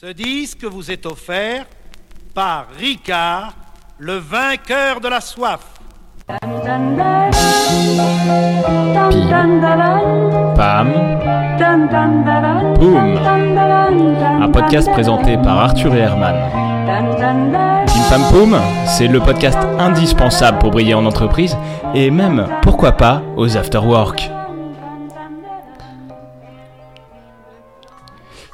Ce disque vous est offert par Ricard, le vainqueur de la soif. Pam, Boum. un podcast présenté par Arthur et Herman. Pim Pam Poum, c'est le podcast indispensable pour briller en entreprise et même, pourquoi pas, aux afterwork.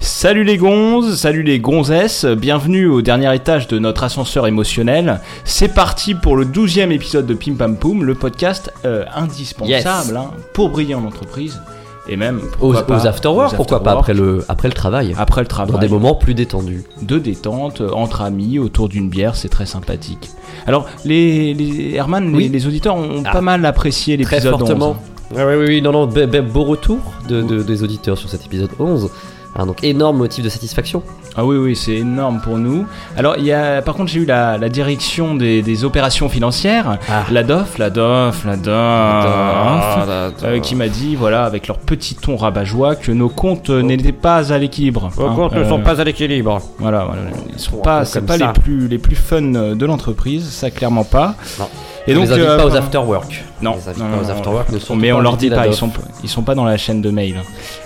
Salut les gonzes, salut les gonzesses, bienvenue au dernier étage de notre ascenseur émotionnel. C'est parti pour le douzième épisode de Pim Pam Poum, le podcast euh, indispensable hein, pour briller en entreprise et même Aux, pas, aux afterwork, pourquoi pas après le, après le travail après le travail Dans des moments plus détendus. de détente euh, entre amis autour d'une bière, c'est très sympathique. Alors les, les Herman, les, Oui. les auditeurs ont Ah. pas mal apprécié Très l'épisode 11. fortement. Oui, oui, oui, non, non, be- be- beau retour de, de- des auditeurs sur cet épisode 11. Hein, donc énorme motif de satisfaction. Ah oui, oui, c'est énorme pour nous. Alors, il y a, par contre, j'ai eu la, la direction des, des opérations financières, Ah. la DOF, la DOF, la DOF, euh, qui m'a dit, voilà, avec leur petit ton rabat-joie, que nos comptes n'étaient pas à l'équilibre. hein. Euh, pas à l'équilibre. Voilà, voilà, ils sont pas, c'est pas ça. les plus, les plus fun de l'entreprise, ça clairement pas. Non. Et on donc, les invite euh, pas aux afterwork. Non, On les non, pas aux afterwork. mais on leur dit pas, ils sont, ils sont pas dans la chaîne de mail.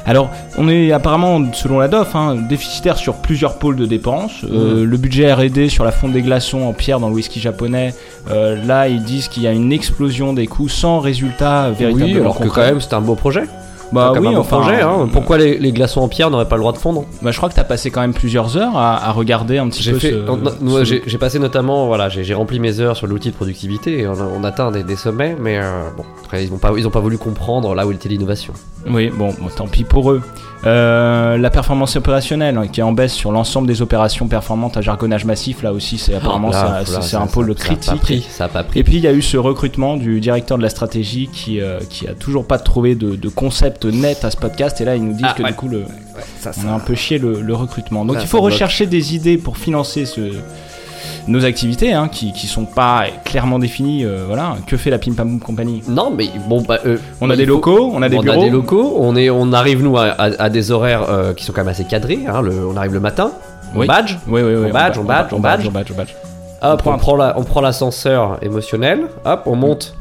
Alors, on est apparemment, selon la DOF, hein, déficitaire sur plusieurs pôles de dépenses. Euh, le budget R&D sur la fonte des glaçons en pierre dans le whisky japonais, euh, là, ils disent qu'il y a une explosion des coûts sans résultat véritablement Oui, alors que quand même, c'est un beau projet. Bah oui, un enfin, projet. Hein. Pourquoi les, les glaçons en pierre n'auraient pas le droit de fondre bah, je crois que t'as passé quand même plusieurs heures à, à regarder un petit J'ai peu fait, ce- non, non, ce- moi, j'ai j'ai passé notamment, voilà, j'ai j'ai rempli mes heures sur l'outil de productivité et on, atteint des, des sommets, mais euh, bon, après ils n'ont pas, ils ont pas voulu comprendre là où était l'innovation. Oui, bon, bon, tant pis pour eux. Euh, la performance opérationnelle hein, qui est en baisse sur l'ensemble des opérations performantes à jargonnage massif, là aussi, c'est apparemment Là, ça- là, c'est un pôle ça a pas critique. pris, ça a pas pris. Et puis il y a eu ce recrutement du directeur de la stratégie qui, euh, qui a toujours pas trouvé de, de concept net à ce podcast. Et là, ils nous disent Ah, que ouais. du coup, le, ça, on a un peu chié le, le recrutement. Donc Ça, il faut bloque. rechercher des idées pour financer ce, nos activités hein, qui, qui sont pas clairement définies. euh, voilà, que fait la Pim Pam Company? Non, mais bon, bah, euh, On a des faut- locaux, on a des on bureaux. a des locaux, on, est, on arrive nous à, à- à des horaires euh, qui sont quand même assez cadrés. hein, le- on arrive le matin, on Oui. badge, Oui, oui, oui. On badge, ba- on badge, on badge. on badge, on badge. hop, on on prend l'ascenseur émotionnel, hop, on monte.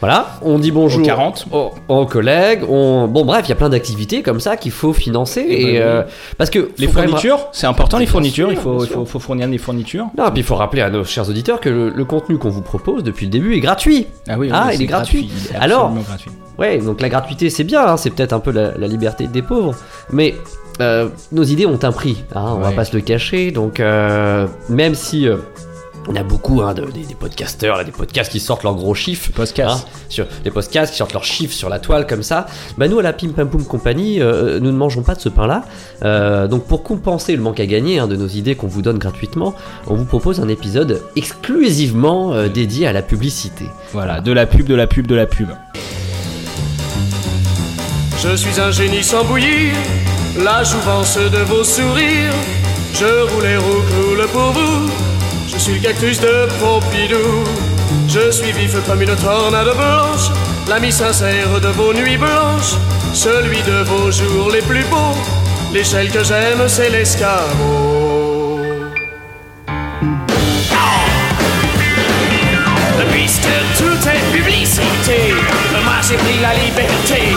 Voilà, on dit bonjour Au 40. aux, aux collègues. On... Bon, bref, il y a plein d'activités comme ça qu'il faut financer. Eh ben Et, euh, parce que Les fournitures, c'est important les fournitures, sûr, il faut, fournir des fournitures. Non, puis il faut rappeler à nos chers auditeurs que le, le contenu qu'on vous propose depuis le début est gratuit. Ah oui, Ah, il est gratuit. il est Alors, gratuit. Ouais, donc la gratuité c'est bien, hein, c'est peut-être un peu la, la liberté des pauvres, mais euh, nos idées ont un prix, hein, on va Ouais. pas se le cacher, donc euh, même si euh, on a beaucoup hein, de- des, des podcasteurs, là, des podcasts qui sortent leurs gros chiffres, Podcast. hein, sur les podcasts qui sortent leurs chiffres sur la toile comme ça, bah nous à la Pim Pam Poum Company, euh, nous ne mangeons pas de ce pain-là, Euh, donc pour compenser le manque à gagner hein, de nos idées qu'on vous donne gratuitement, on vous propose un épisode exclusivement euh, dédié à la publicité. Voilà, de la pub, de la pub, de la pub. Je suis un génie sans bouillir, la jouvence de vos sourires. Je roule et roucoule pour vous, je suis le cactus de Pompidou. Je suis vif comme une tornade blanche, l'ami sincère de vos nuits blanches, celui de vos jours les plus beaux. L'échelle que j'aime, c'est l'escabeau. Puisque tout est publicité, moi j'ai pris la liberté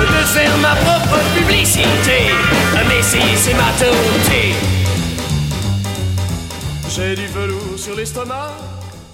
de faire ma propre publicité. Mais si c'est ma tauté. J'ai du velours sur l'estomac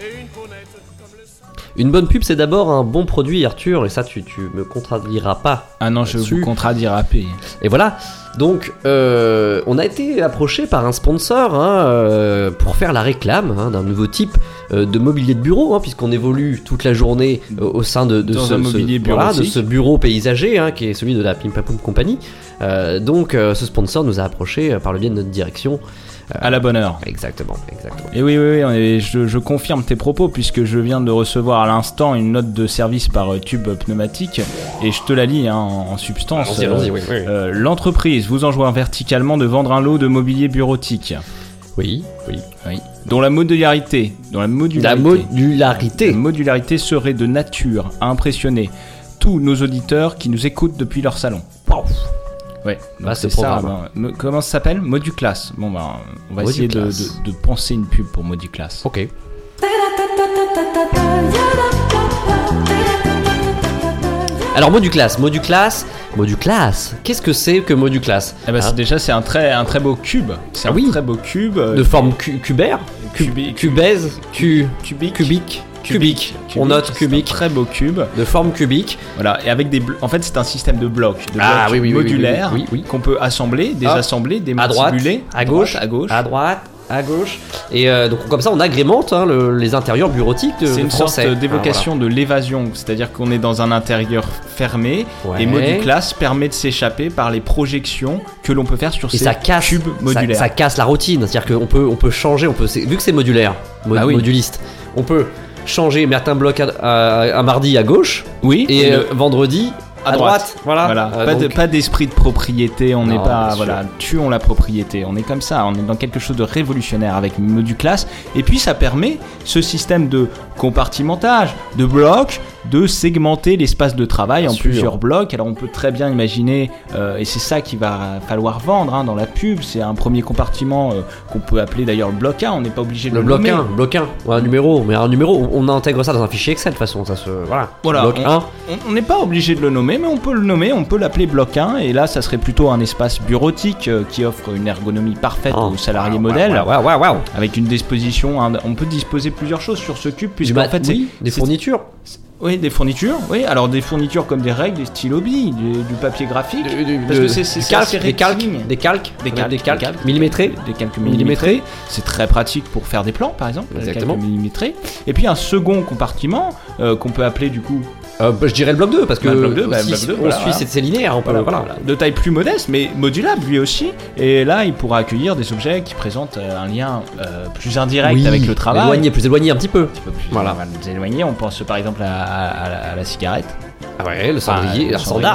et une peau nette comme le sang. Une bonne pub, c'est d'abord un bon produit, Arthur, et ça, tu, tu me contrediras pas. Ah non, je vous contredirai à payer. Et voilà. Donc, euh, on a été approché par un sponsor hein, euh, pour faire la réclame hein, d'un nouveau type euh, de mobilier de bureau, hein, puisqu'on évolue toute la journée euh, au sein de, ce, un mobilier ce- voilà, de bureautique. ce bureau paysager, hein, qui est celui de la Pim Pam Poum Company. Euh, donc, euh, ce sponsor nous a approché euh, par le biais de notre direction. À la bonne heure. Exactement, exactement. Et oui, oui, oui, est- je, je confirme tes propos puisque je viens de recevoir à l'instant une note de service par euh, tube pneumatique et je te la lis hein, en, en substance. Euh, oui, oui. euh, L'entreprise vous enjoint verticalement de vendre un lot de mobilier bureautique, Oui, oui. oui, dont la modularité, dont la La modularité, modularité. la modularité serait de nature à impressionner tous nos auditeurs qui nous écoutent depuis leur salon. Ouais, Bah, c'est ça. ben, mo- comment ça s'appelle? Moduclass. Bon, ben, on va essayer de, Moduclass. de- de penser une pub pour Moduclass. Ok. Alors Moduclass, Moduclass, Moduclass. Qu'est-ce que c'est que Moduclass Eh ben, c'est- Hein? déjà, c'est un très, un très beau cube. C'est Ah un oui. très beau cube. euh, De forme cu- cubaire, cu- Cubi- cubaise, cu- cubique. cubique, cubique. On note c'est un cubique. Très beau cube. De forme cubique. Voilà, et avec des. En fait, c'est un système de blocs, de Ah, blocs oui, oui, oui, modulaires oui, qu'on peut assembler, désassembler, À droite, démantibuler. à gauche, à gauche. à droite, à gauche. Et euh, donc comme ça, on agrémente hein, le- les intérieurs bureautiques de, C'est une français. sorte d'évocation de l'évasion, c'est-à-dire qu'on est dans un intérieur fermé Ouais. et Moduclass permet de s'échapper par les projections que l'on peut faire sur Et ces ça casse, cubes ça, modulaires. ça casse la routine, c'est-à-dire qu'on peut, on peut changer, on peut, vu que c'est modulaire, mo- Bah oui. moduliste, on peut changer, mettre un bloc à- mardi à gauche oui, et euh, vendredi à, droite. droite. Voilà. Voilà, Euh, pas, de- donc- pas d'esprit de propriété, on n'est pas, voilà, tuons la propriété, on est comme ça, on est dans quelque chose de révolutionnaire avec Moduclass, et puis ça permet ce système de compartimentage, de blocs, de segmenter l'espace de travail Bien en sûr. plusieurs blocs, alors on peut très bien imaginer, euh, et c'est ça qu'il va falloir vendre hein, dans la pub, c'est un premier compartiment euh, qu'on peut appeler d'ailleurs le bloc 1, on n'est pas obligé de le le, bloc nommer. 1, bloc 1, ou un numéro, mais un numéro, on, on intègre ça dans un fichier Excel de toute façon, ça se. Voilà. Voilà, bloc on- 1. On- n'est pas obligé de le nommer, mais on peut le nommer, on peut l'appeler bloc 1, et là, ça serait plutôt un espace bureautique euh, qui offre une ergonomie parfaite Oh, aux salariés ouais, modèles, ouais, ouais. avec une disposition, on peut disposer plusieurs choses sur ce cube, Du puisque mat- en fait, c'est- des c'est- fournitures. Oui, des fournitures, oui, alors des fournitures comme des règles, des stylos billes, du, du papier graphique, Du- du- parce que c'est- des calques, des calques, Des calques, des calques, des calques. millimétrés. des calques Millimétrés. C'est très pratique pour faire des plans, par exemple. Exactement. calques millimétrés. Et puis un second compartiment euh, qu'on peut appeler du coup Euh, bah, je dirais le bloc 2 parce que Bah, le bloc deux, bah, si le bloc deux, on voilà, suit voilà. c'est c'est linéaire, on peut Voilà, voilà. voilà. de taille plus modeste, mais modulable lui aussi. Et là, il pourra accueillir des objets qui présentent euh, un lien euh, plus indirect Oui, avec le travail. Éloigné, plus éloigné un petit peu. Un petit peu plus Voilà. on va nous éloigner. On pense par exemple à, à- à la, à la cigarette. Ah ouais, le cendrier, le cendrier,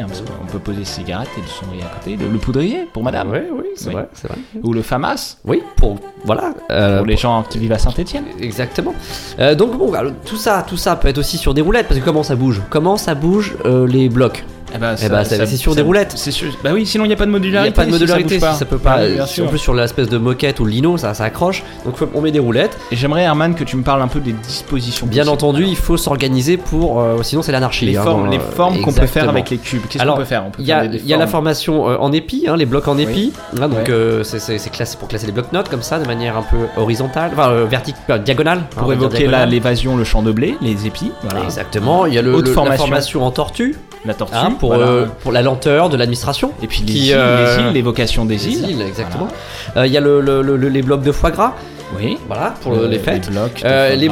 hein, parce qu'on peut poser cigarette et le cendrier à côté. Le, le poudrier pour madame. Ouais, oui, c'est Oui. vrai, c'est vrai. Ou le FAMAS Oui, pour voilà. euh, pour les gens qui vivent à Saint-Etienne. Exactement. Euh, donc bon, alors, tout ça, tout ça peut être aussi sur des roulettes parce que comment ça bouge? Comment ça bouge euh, les blocs? Eh ça- c'est sur des roulettes. C'est sûr. Bah oui, sinon il n'y a pas de Il n'y modularité. a pas de si modularité, bouge si ça peut pas. Ah oui, si en plus sur l'espèce de moquette ou le lino, ça, ça accroche. Donc faut- on met des roulettes. Et j'aimerais Herman que tu me parles un peu des dispositions. Bien possibles. entendu, il faut s'organiser pour. euh, sinon, c'est l'anarchie. les hein, formes, dans, les euh, formes qu'on peut faire avec les cubes. Qu'est-ce qu'on peut faire? Il y a, y la formation euh, en épi, hein, les blocs en épi. hein, donc Ouais. euh, c'est- classé pour classer les blocs notes comme ça, de manière un peu horizontale, enfin euh, verticale, diagonale. on pour évoquer l'évasion, le champ de blé, les épis. Exactement. Il y a le, la formation. formation en tortue, La tortue. Pour voilà. euh, pour la lenteur de l'administration. Et puis les qui, îles, euh, les îles, l'évocation des Les îles. îles, exactement. Euh, Il y a le- le- le- les blocs de foie gras, Oui. voilà, pour Euh, les fêtes. Les blocs. Euh, les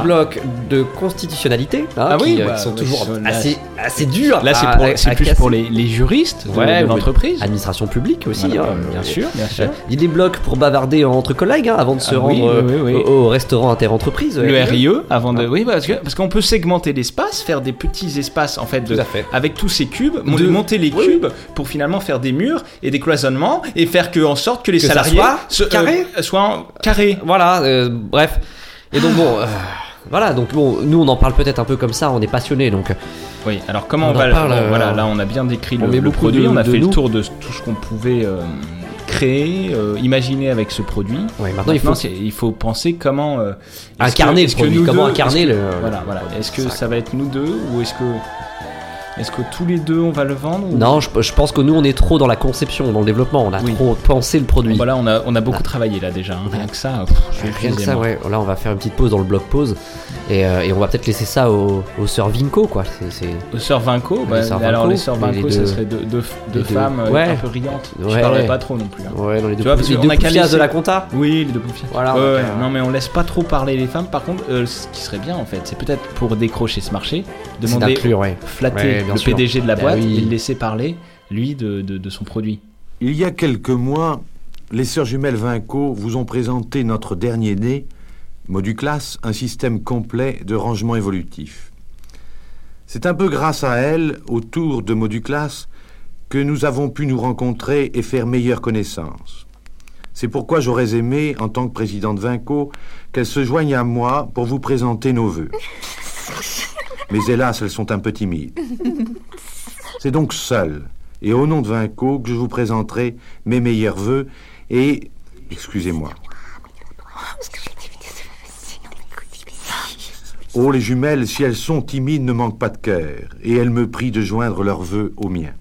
de constitutionnalité, hein, Ah qui, oui, euh, bah, qui sont toujours assez, assez durs. Là, c'est plus casser. pour les, les juristes de, Ouais, de ou- l'entreprise. Administration publique aussi. Voilà, hein, bien euh, sûr, bien sûr. Euh, Il y a des blocs pour bavarder entre collègues hein, avant de se Ah oui, rendre euh, oui, oui, oui. Au, au restaurant interentreprise. Le RIE. Avant de. Oui, parce que- parce qu'on peut segmenter l'espace, faire des petits espaces en fait, de- avec tous ces cubes, De- monter les cubes pour finalement faire des murs et des cloisonnements et faire que en sorte que les Que salariés se- euh, soient en- carrés. Voilà, euh, bref. Et donc bon, euh, voilà, donc bon, nous on en parle peut-être un peu comme ça, on est passionnés, donc Oui, alors comment On va parle, euh, Voilà, là on a bien décrit le, produit, de- on a fait nous. le tour de tout ce qu'on pouvait euh, créer, euh, imaginer avec ce produit. ouais, maintenant il faut c'est- il faut penser comment incarner que- le produit, comment deux- incarner le. Voilà, voilà. Est-ce que Ça. ça va être nous deux ou est-ce que est-ce que tous les deux on va le vendre ou- Non, je, je pense que nous on est trop dans la conception, dans le développement, on a Oui. trop pensé le produit. Voilà, on a on a beaucoup Ah. travaillé là déjà. hein. Rien que ça. pff, je suis Rien que ça, moi. ouais. Là, on va faire une petite pause dans le blog pause et, euh, et on va peut-être laisser ça aux, aux sœurs Vinco, quoi. C'est- Les sœurs Vinco, bah, sœurs alors Vinco, les sœurs les Vinco, deux- ça serait deux, deux, deux les deux- femmes euh, ouais. un peu riantes. Je Ouais. parlerai pas trop non plus. hein. ouais, dans les deux, Tu vois, parce les deux a laisser- de la compta. Oui, les deux poufias. Voilà, donc, euh, Non, mais on laisse pas trop parler les femmes. Par contre, euh, ce qui serait bien en fait, c'est peut-être pour décrocher ce marché, demander, flatter le sûr. PDG de la Bah boîte oui. et le laisser parler, lui, de, de, de son produit. Il y a quelques mois, les sœurs jumelles Vinco vous ont présenté notre dernier né, Moduclass, un système complet de rangement évolutif. C'est un peu grâce à elles, autour de Moduclass, que nous avons pu nous rencontrer et faire meilleure connaissance. C'est pourquoi j'aurais aimé, en tant que président de Vinco, qu'elles se joignent à moi pour vous présenter nos voeux. Mais hélas, elles sont un peu timides. C'est donc seul et au nom de Vinco que je vous présenterai mes meilleurs voeux et... Excusez-moi. Oh, les jumelles, si elles sont timides, ne manquent pas de cœur, et elles me prient de joindre leurs vœux aux miens.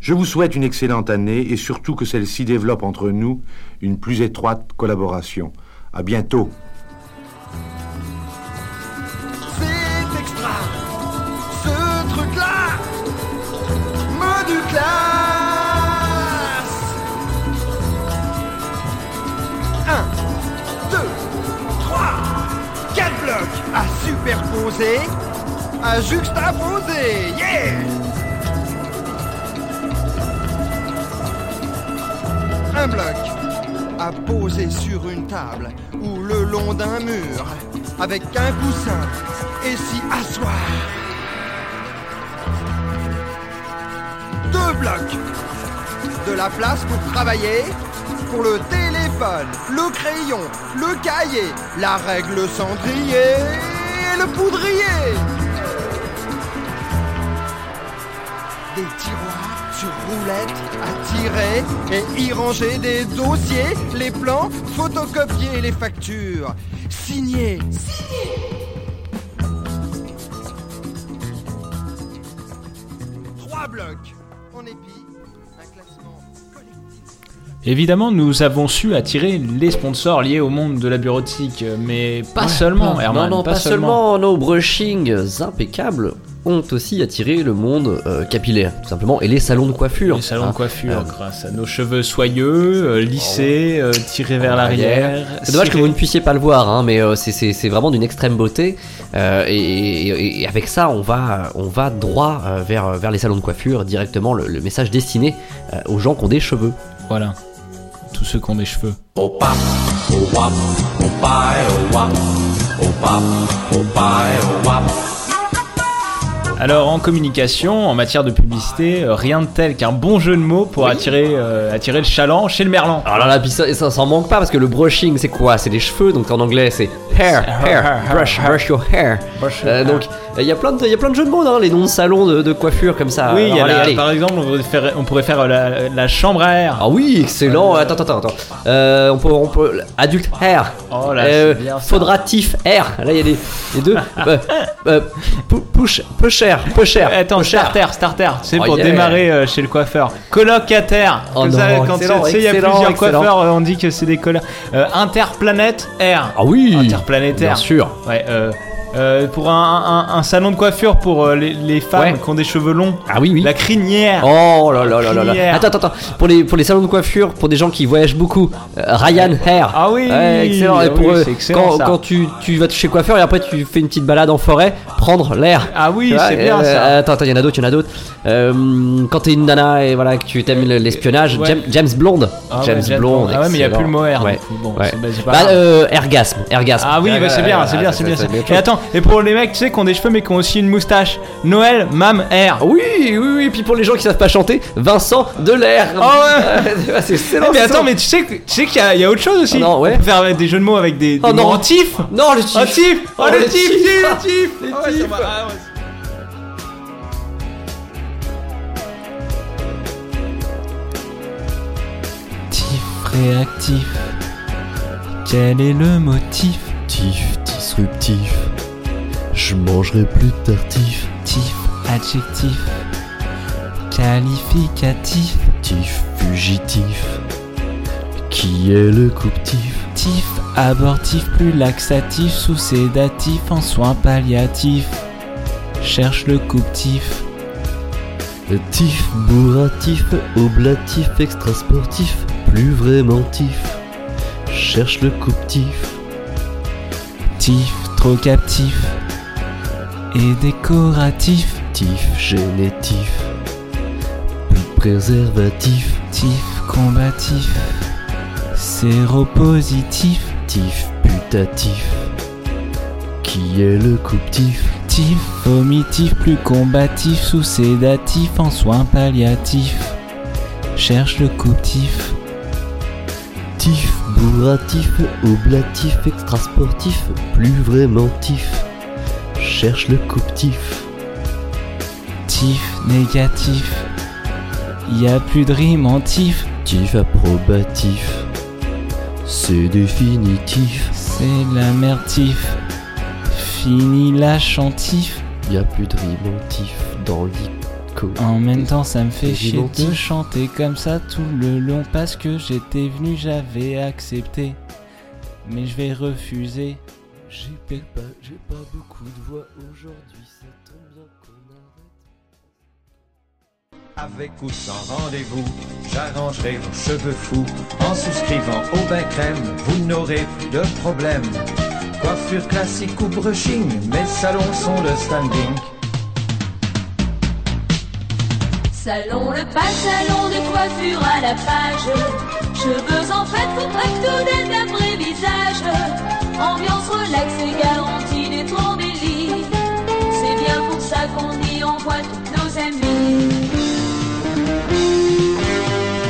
Je vous souhaite une excellente année et surtout que celle-ci développe entre nous une plus étroite collaboration. À bientôt. Superposer, à juxtaposer Yeah Un bloc à poser sur une table ou le long d'un mur avec un coussin et s'y asseoir. Deux blocs. De la place pour travailler, pour le téléphone, le crayon, le cahier, la règle cendrier le poudrier. Des tiroirs sur roulettes à tirer et y ranger des dossiers, les plans, photocopier les factures, signer. Trois blocs Évidemment, nous avons su attirer les sponsors liés au monde de la bureautique, mais pas seulement, Herman. non, non, pas, seulement. Nos brushings impeccables ont aussi attiré le monde euh, capillaire, tout simplement, et les salons de coiffure. Les salons de coiffure, Euh, grâce à nos cheveux soyeux, euh, lissés, euh, tirés vers l'arrière. C'est dommage que vous ne puissiez pas le voir, hein, mais c'est- vraiment d'une extrême beauté. et, et- et avec ça, on va, on va droit vers, vers les salons de coiffure, directement le, le message destiné aux gens qui ont des cheveux. Voilà. Tous ceux qui ont des cheveux. Alors en communication, en matière de publicité, euh, rien de tel qu'un bon jeu de mots pour attirer, euh, attirer le chaland chez le merlan. Alors là, ça, ça s'en manque pas parce que le brushing, c'est quoi? C'est les cheveux, donc en anglais, c'est hair, hair, brush, brush your hair. Brush your Euh, hair. donc il y a plein de, il y a plein de jeux de mots, hein, les noms de salons de, de coiffure comme ça. oui, il y a Alors, allez, la- allez. par exemple, on pourrait faire, on pourrait faire euh, la, la chambre à air. Ah oui, excellent. Attends, attends, attends. Euh, on peut, on peut, adulte hair. Oh là, Euh, bien. Faudratif air. Là, il y a les, les deux. Euh, euh, pu- push, peu cher, peu cher. Attends, starter, starter, c'est Oh pour yeah. démarrer euh, chez le coiffeur. Colocataire. Oh Comme ça, quand tu sais, il y a plusieurs excellent. coiffeurs, euh, on dit que c'est des. Euh, interplanète air. Ah oui. Interplanétaire. Bien sûr. Ouais, euh, euh, pour un, un- un salon de coiffure pour euh, les, les femmes Ouais. qui ont des cheveux longs. Ah oui, oui. La crinière. Oh là là là là. Attends, attends, attends. Pour les, pour les salons de coiffure, pour des gens qui voyagent beaucoup, euh, Ryan Hair. Ah oui, Ouais, excellent. ah Et pour oui, eux, c'est excellent, quand, ça. quand tu, tu vas chez coiffeur et après tu fais une petite balade en forêt, prendre l'air. Ah oui, c'est bien ça. Attends, attends, il y en a d'autres, il y en a d'autres. Quand t'es une nana et voilà que tu t'aimes l'espionnage, Ouais. James, James Blonde. Ah James James Blonde. Ah ouais, mais il y a plus le mot air. Bon, bah, ergasme, ergasme. Ah oui, bah, c'est bien, c'est bien, c'est bien. Et attends, et pour les mecs, tu sais, qui ont des cheveux mais qui ont aussi une moustache, Noël, Mam, Air. Oui, oui, oui. Et puis pour les gens qui savent pas chanter, Vincent Delair. Oh ouais. c'est excellent. Eh, mais c'est attends, mais tu sais, tu sais qu'il y, a- il y a autre chose aussi. Ah non, ouais. On peut faire des jeux de mots avec des, des Oh non. tif. Non, le tif. Oh tif Oh, Oh, le tif, le tif. Tif réactif. Quel est le motif? Tif, disruptif. Je mangerai plus tartif. Tif adjectif. Qualificatif. Tif, fugitif. Qui est le couptif? Tif abortif plus laxatif sous sédatif en soins palliatifs. Cherche le couptif. Tif, bourratif, oblatif, extrasportif. Plus vraiment tif. Cherche le couptif. Tif trop captif. Et décoratif. Tif, génétif. Plus préservatif. Tif combatif. Séropositif. Tif, putatif. Qui est le couptif? Tif vomitif plus combatif sous sédatif en soins palliatifs. Cherche le couptif. Tif, bourratif, oblatif, extrasportif, plus vraiment tif. Cherche le couptif. Tif négatif. Y a plus de rime en tif, Tif approbatif. C'est définitif. c'est la merde tif. Fini la chantif. Y a plus de rimentif dans l'ico. En même temps, ça me fait chier de chanter comme ça tout le long parce que j'étais venu, j'avais accepté. Mais je vais refuser. J'ai pas, j'ai pas beaucoup de voix aujourd'hui, ça tombe bien qu'on arrête. Avec ou sans rendez-vous, j'arrangerai vos cheveux fous. En souscrivant au bain crème, vous n'aurez plus de problème. Coiffure classique ou brushing, mes salons sont le standing. Salon, le pas salon de coiffure à la page. Cheveux en fait, faut pas que tout donne d'un vrai visage. Ambiance relax et garantie d'être embellie. C'est bien pour ça qu'on y envoie tous nos amis.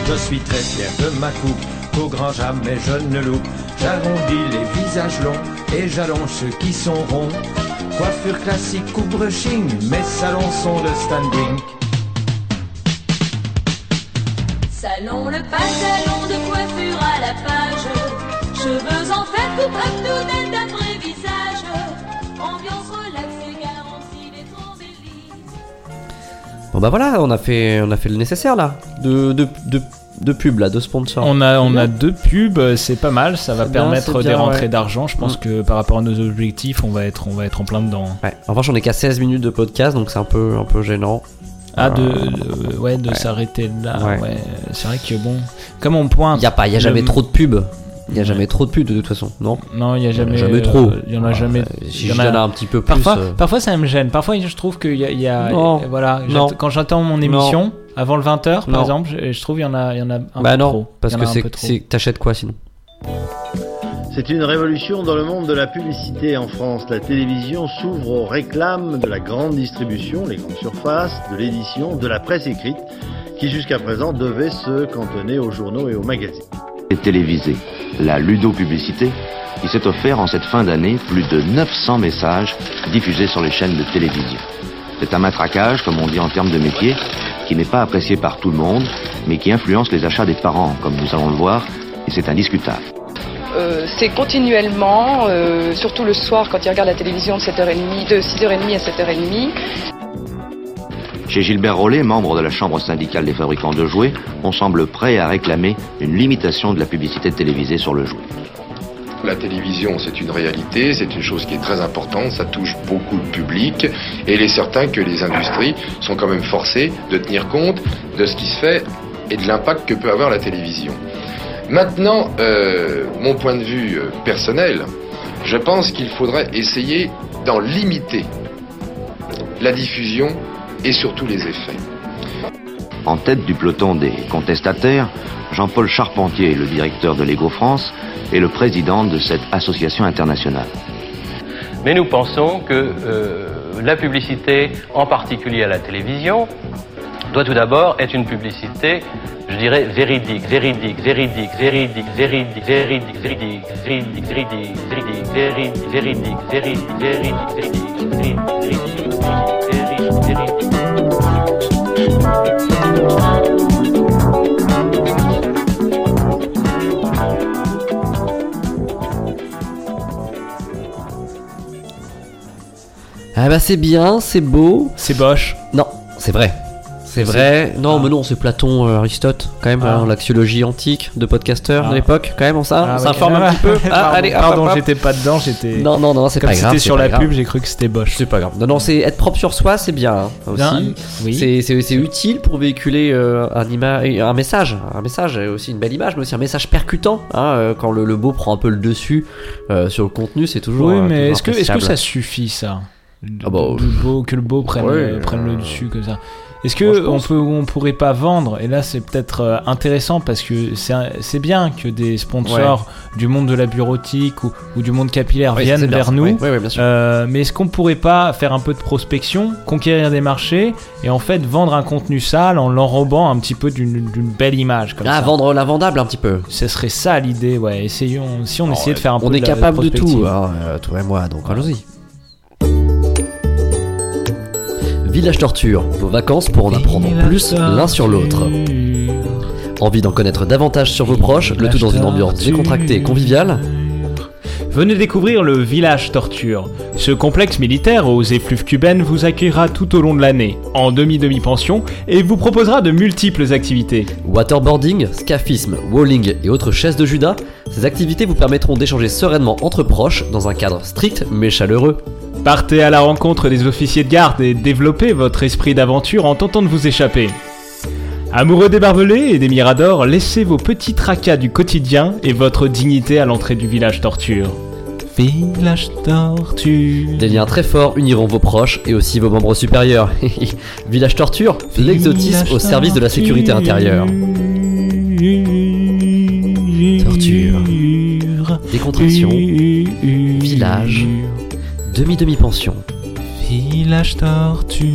Je suis très fier de ma coupe, qu'au grand jamais je ne loupe. J'arrondis les visages longs et j'allonge ceux qui sont ronds. Coiffure classique ou brushing, mes salons sont le standing. Salon, le pas salon de coiffure à la page. Cheveux tout d'un visage. Ambiance garantie. Bon bah voilà, on a fait, on a fait le nécessaire là. De, de, de, de pub là, de sponsor. On a, on a deux pubs, euh, c'est pas mal, ça va bien, permettre des rentrées ouais. d'argent. Je pense Mm. que par rapport à nos objectifs, on va être, on va être en plein dedans. Ouais. En revanche, on est qu'à 16 minutes de podcast, donc c'est un peu, un peu gênant. Ah, de, Euh, de- ouais, de ouais. s'arrêter là. Ouais. Ouais. C'est vrai que bon, comme on pointe. Il y a pas, il y a le- jamais trop de pubs. Il y a Ouais. jamais trop de pubs de toute façon, non? Non, il y a jamais. Jamais euh, trop. Il y en a Ouais, jamais. Si il y en a- un petit peu plus. Parfois, euh, parfois ça me gêne. Parfois je trouve qu'il y a, il y a- Non. voilà, Non. quand j'attends mon émission avant le 20h par Non. exemple, je, je trouve il y en a, il y en a un bah peu non, trop. parce y en que a c'est, t'achètes quoi sinon? C'est une révolution dans le monde de la publicité en France. La télévision s'ouvre aux réclames de la grande distribution, les grandes surfaces, de l'édition, de la presse écrite, qui jusqu'à présent devait se cantonner aux journaux et aux magazines. Télévisée, la ludopublicité, qui s'est offert en cette fin d'année plus de 900 messages diffusés sur les chaînes de télévision. C'est un matraquage, comme on dit en termes de métier, qui n'est pas apprécié par tout le monde, mais qui influence les achats des parents, comme nous allons le voir, et c'est indiscutable. Euh, c'est continuellement, euh, surtout le soir quand ils regardent la télévision de 7h30, de 6h30 à 7h30. Chez Gilbert Rollet, membre de la Chambre syndicale des fabricants de jouets, on semble prêt à réclamer une limitation de la publicité télévisée sur le jouet. La télévision, c'est une réalité, c'est une chose qui est très importante, ça touche beaucoup de public, et il est certain que les industries sont quand même forcées de tenir compte de ce qui se fait et de l'impact que peut avoir la télévision. Maintenant, euh, mon point de vue euh, personnel, je pense qu'il faudrait essayer d'en limiter la diffusion et surtout les effets. En tête du peloton des contestataires, Jean-Paul Charpentier, le directeur de Lego France, et le président de cette association internationale. Mais nous pensons que euh, la publicité, en particulier à la télévision, doit tout d'abord être une publicité, je dirais, véridique, véridique, véridique, véridique, véridique, véridique, véridique, véridique, véridique, véridique, véridique, véridique, véridique, véridique, véridique, véridique, véridique, véridique. Ah bah c'est bien, c'est beau. C'est boche. Non, c'est vrai. C'est vrai. Non, mais non, c'est Platon, euh, Aristote, quand même, Ah. hein, l'axiologie antique de podcasteurs Ah. de l'époque, quand même, on ça, Ah, on s'informe un petit peu. Ah, Pardon, allez, hop, pardon, hop, hop. j'étais pas dedans, j'étais. Non, non, non, c'est Comme pas grave. c'était c'est sur pas la grave. pub, j'ai cru que c'était boche. C'est pas grave. Non, non, c'est être propre sur soi, c'est bien hein, aussi. Oui. C'est- C'est c'est utile pour véhiculer euh, un, ima- un message. Un message, aussi une belle image, mais aussi un message percutant. hein, euh, quand le, le beau prend un peu le dessus euh, sur le contenu, c'est toujours. Oui, euh, mais toujours est-ce que, est-ce que appréciable. ça suffit ça? Ah bah, De- de beau- Que le beau prenne, ouais, euh, prenne le euh, dessus comme ça. Est-ce que on peut, on pourrait pas vendre Et là, c'est peut-être euh, intéressant parce que c'est bien que des sponsors du monde de la bureautique ou, ou du monde capillaire viennent vers nous. Euh, mais est-ce qu'on pourrait pas faire un peu de prospection, conquérir des marchés et en fait vendre un contenu sale en l'enrobant un petit peu d'une belle image comme Ah, ça? vendre l'invendable un petit peu. Ce serait ça l'idée, ouais. Essayons, si on essayait de faire un peu On de est la capable de tout, hein, euh, toi et moi, donc allons-y. Village Torture, vos vacances pour en apprendre plus l'un sur l'autre. Envie d'en connaître davantage sur vos proches, le tout dans une ambiance décontractée et conviviale Venez découvrir le village Torture. Ce complexe militaire aux effluves cubaines vous accueillera tout au long de l'année, en demi-demi-pension, et vous proposera de multiples activités. Waterboarding, scaphisme, walling et autres chaises de Judas, ces activités vous permettront d'échanger sereinement entre proches dans un cadre strict mais chaleureux. Partez à la rencontre des officiers de garde et développez votre esprit d'aventure en tentant de vous échapper. Amoureux des barbelés et des miradors, laissez vos petits tracas du quotidien et votre dignité à l'entrée du village Torture. Village Torture. Des liens très forts uniront vos proches et aussi vos membres supérieurs. Village Torture, l'exotisme au service de la sécurité intérieure. Torture, décontraction, village, demi-demi-pension. Village Torture.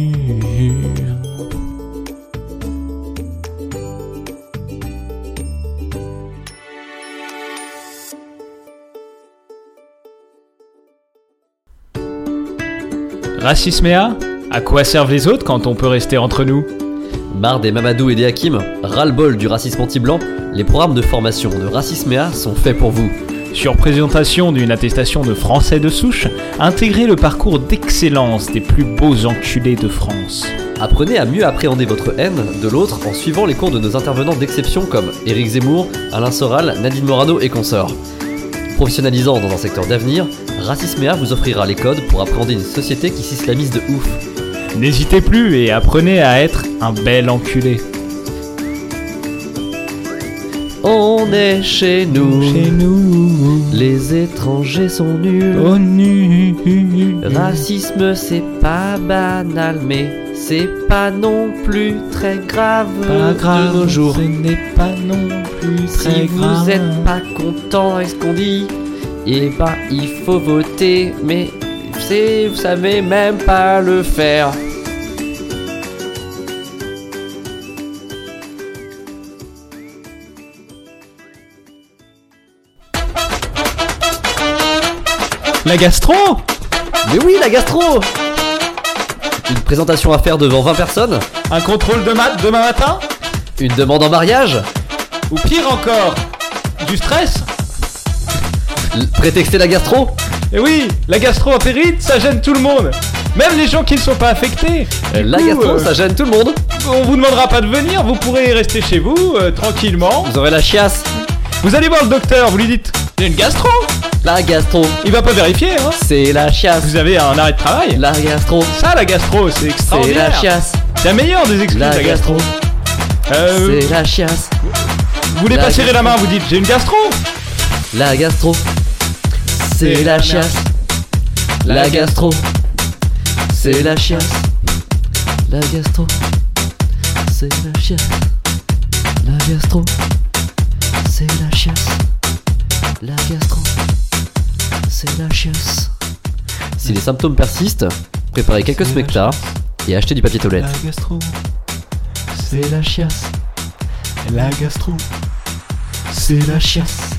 Racisméa À quoi servent les autres quand on peut rester entre nous? Marre des Mamadou et des Hakim, ras-le-bol du racisme anti-blanc, les programmes de formation de Racisméa sont faits pour vous. Sur présentation d'une attestation de français de souche, intégrez le parcours d'excellence des plus beaux enculés de France. Apprenez à mieux appréhender votre haine de l'autre en suivant les cours de nos intervenants d'exception comme Éric Zemmour, Alain Soral, Nadine Morano et consorts. Professionnalisant dans un secteur d'avenir, Racisméa vous offrira les codes pour appréhender une société qui s'islamise de ouf. N'hésitez plus et apprenez à être un bel enculé. On est chez nous, Chez nous, les étrangers sont nuls. nu. Racisme c'est pas banal mais c'est pas non plus très grave, Pas grave, de nos jours. ce n'est pas non plus Si très vous grave. êtes pas content avec ce qu'on dit, eh ben il faut voter, mais c'est, vous savez même pas le faire. La gastro Mais oui, la gastro Une présentation à faire devant 20 personnes. Un contrôle de maths demain matin Une demande en mariage. Ou pire encore, du stress L- Prétexter la gastro. Et oui, la gastro-entérite, ça gêne tout le monde. Même les gens qui ne sont pas affectés. Du La coup, gastro, euh, ça gêne tout le monde. On vous demandera pas de venir, vous pourrez rester chez vous, euh, tranquillement. Vous aurez la chiasse. Vous allez voir le docteur, vous lui dites J'ai une gastro La gastro, Il va pas vérifier, hein. C'est la chiasse. Vous avez un arrêt de travail. La gastro, Ça, la gastro, c'est c'est extraordinaire. la chiasse. C'est la meilleure des excuses, La la, gastro. Euh, C'est la chiasse. Vous voulez la pas serrer la main, vous dites J'ai une gastro. La gastro, c'est la chiasse. La gastro, c'est la chiasse. La gastro, c'est la chiasse. La gastro, c'est la chiasse. La gastro, Si les symptômes persistent, préparez quelques smectas et achetez du papier toilette. La gastro, c'est la chiasse. La gastro, c'est la chiasse.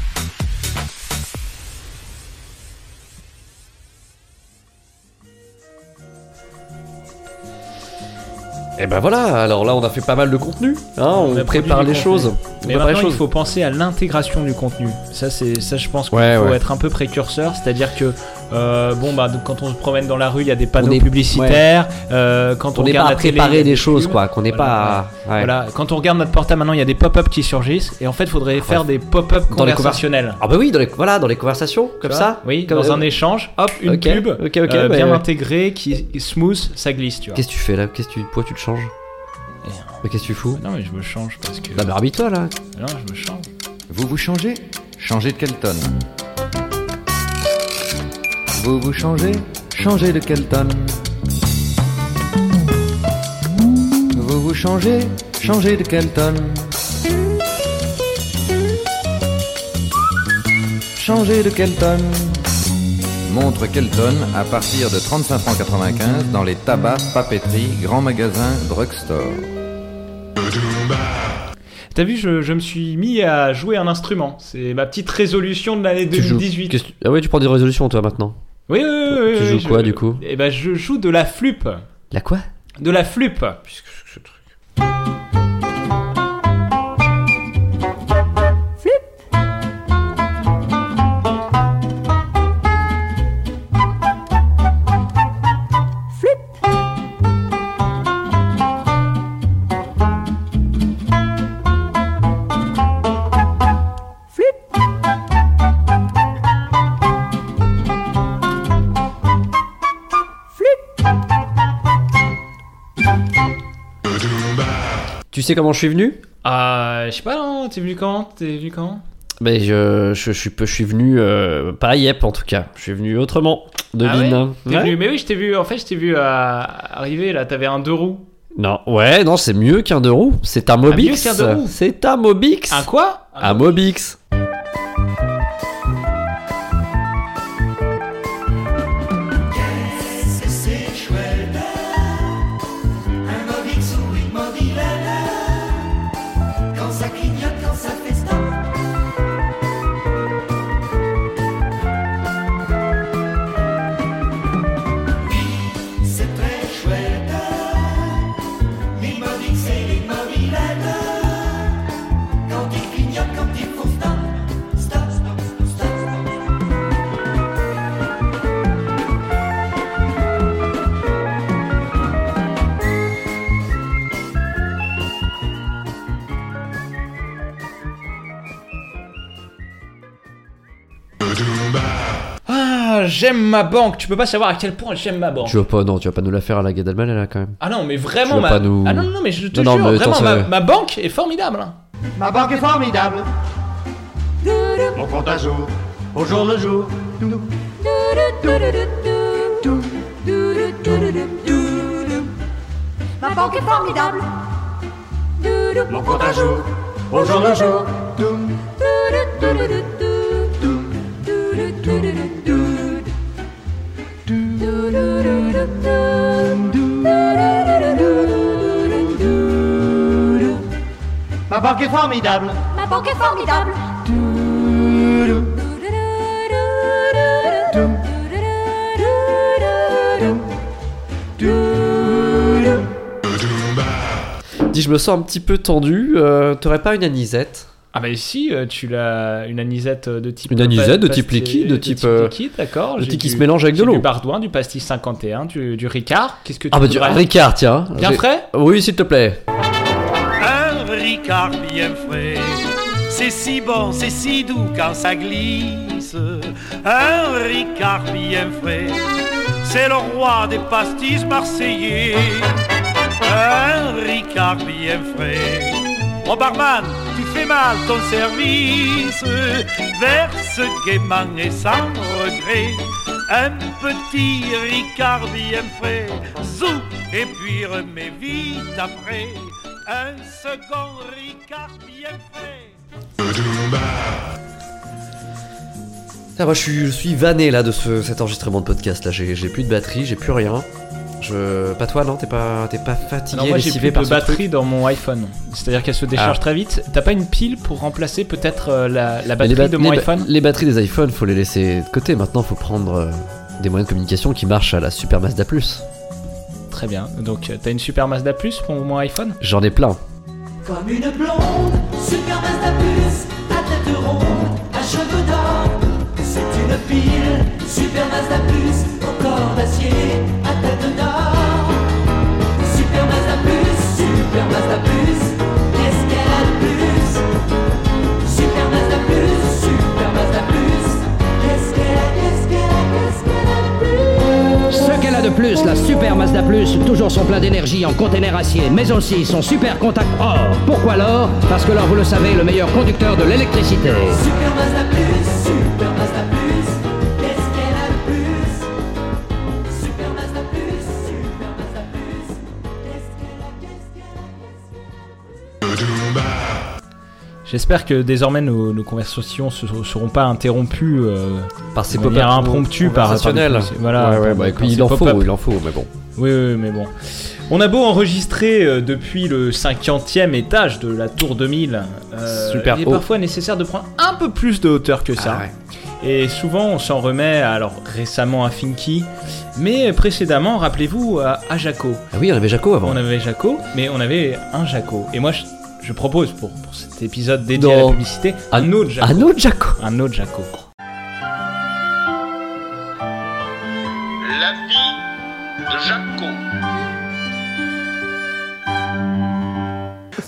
Et ben voilà, alors là on a fait pas mal de contenu, hein, on, prépare les choses. On Mais les maintenant, il faut penser à l'intégration du contenu. Ça, c'est ça, je pense qu'il Ouais, faut ouais. être un peu précurseur. C'est-à-dire que, euh, bon, bah, donc, quand on se promène dans la rue, il y a des panneaux est- publicitaires. euh, quand on, On regarde pas à la préparer des des choses pubs. quoi, qu'on n'est Voilà, pas. ouais. Voilà, quand on regarde notre portable maintenant, il y a des pop-up qui surgissent. Et en fait, il faudrait faire des pop-up Dans les conversationnels. Ah bah oui, dans les, voilà, dans les conversations, comme ça. Oui, Comme- dans un échange, hop, une Ok, pub, ok, ok, euh, bah, bien ouais. intégrée, qui smooth, ça glisse, tu vois. Qu'est-ce que tu fais là? Qu'est-ce que tu, pourquoi tu te changes? Mais qu'est-ce que tu fous? Non, mais je me change parce que. Bah, mais habille-toi là. Non, je me change. Vous vous changez? Changez de quelle tonne Vous vous changez Changez de quelle tonne Vous vous changez Changez de quelle tonne Changez de quelle tonne Montre Kelton à partir de 35 francs 95 dans les tabacs, papeteries, grands magasins, drugstore. T'as vu, je, je me suis mis à jouer un instrument. C'est ma petite résolution de l'année Tu joues- 2018. qu'est-ce que tu- Ah ouais, tu prends des résolutions toi maintenant. Oui, oui, oui. Tu oui, joues je- quoi, du coup? Eh ben, je joue de la flûte. La quoi? De la flup. Puisque ce truc. Sais comment je suis venu? Ah, je sais pas, non, t'es venu quand? T'es venu quand? Mais je, je, je suis, je suis venu euh, pas à Yep en tout cas. Je suis venu autrement. Ah ouais? Devine. Ouais. venu- Mais oui, je t'ai vu, en fait, je t'ai vu euh, arriver là, t'avais un deux roues. Non, ouais, non, c'est mieux qu'un deux roues. C'est un Mobix. deux roues. C'est un Mobix. Un quoi? Un Mobix. Qu'est-ce j'aime ma banque. Tu peux pas savoir à quel point j'aime ma banque. Tu vas pas, non, tu vas pas nous la faire à la Gad Elmaleh là quand même. Ah non, mais Tu vraiment, vas ma... pas nous- Ah non, non, mais je te Non, non, jure, mais vraiment, ma, banque est formidable. hein. Ma banque est formidable. Mon compte à jour, au jour le jour. Ma banque est formidable Mon compte à jour, au jour le jour. Banque est formidable. Ma banque est formidable Dis, je me sens un petit peu tendu. euh, T'aurais pas une anisette? Ah bah si, euh, tu l'as une anisette euh, de type Une anisette de type liquide, de type, liquide, d'accord. de type qui du- se mélange avec de l'eau. Du Bardouin, du pastis 51, du, du Ricard. Qu'est-ce que tu Ah bah du Ricard, tiens. Bien frais? Oui, s'il te plaît. Ricard bien frais, c'est si bon, c'est si doux quand ça glisse. Un Ricard bien frais, c'est le roi des pastis marseillais. Un Ricard bien frais. Mon barman, tu fais mal ton service. Verse gaiement et sans regret. Un petit Ricard bien frais. Zou, et puis remets vite après. Un second Ricard bien. Ah, moi, je suis, je suis vanné là de ce, cet enregistrement de podcast là. J'ai plus de batterie, j'ai plus rien. Je. Pas toi, non? T'es pas, t'es pas fatigué, Alors moi j'ai plus par de truc? batterie dans mon iPhone. C'est-à-dire qu'elle se décharge Ah. très vite. T'as pas une pile pour remplacer peut-être euh, la, la batterie bat- de mon les ba- iPhone? les batteries des iPhones, faut les laisser de côté. Maintenant, faut prendre euh, des moyens de communication qui marchent à la Super Mazda Plus. Très bien. Donc euh, t'as une super Mazda Plus pour mon iPhone? J'en ai plein. Comme une blonde, super Mazda Plus, à tête ronde, à cheveux d'or. C'est une pile, super Mazda Plus, plus, la Super Mazda Plus, toujours son plein d'énergie en container acier, mais aussi son super contact or. Pourquoi l'or Parce que l'or, vous le savez, est le meilleur conducteur de l'électricité. Super Mazda Plus, J'espère que désormais nos, nos conversations ne seront pas interrompues euh, Par ces impromptue par, par des. Voilà. Ouais, ouais, par- bah, il en faut, il en faut, mais bon. Oui, oui, mais bon. On a beau enregistrer euh, depuis le 50e étage de la tour 2000, euh, Super il est haut. parfois nécessaire de prendre un peu plus de hauteur que ça. Ah ouais. Et souvent on s'en remet, alors récemment à Finky, Mais précédemment, rappelez-vous, à, à Jaco. Ah oui, on avait Jaco avant. On avait Jaco, mais on avait un Jaco. Et moi, je, je propose pour, pour cet épisode dédié à la Non. publicité un autre Jaco. Un autre Jaco. Un autre Jaco.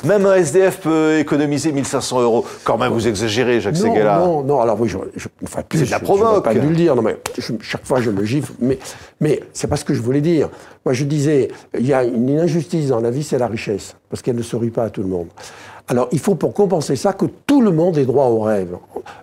Même un SDF peut économiser 1500 euros. Quand même, vous exagérez, Jacques non, Seguela. Non, non, alors oui, je, je, enfin, plus, de la je- provoque. pas dû le dire, non, mais je- chaque fois je le gifle, mais, mais c'est pas ce que je voulais dire. Moi, je disais, il y a une injustice dans la vie, c'est la richesse, parce qu'elle ne sourit pas à tout le monde. Alors, il faut pour compenser ça que tout le monde ait droit au rêve.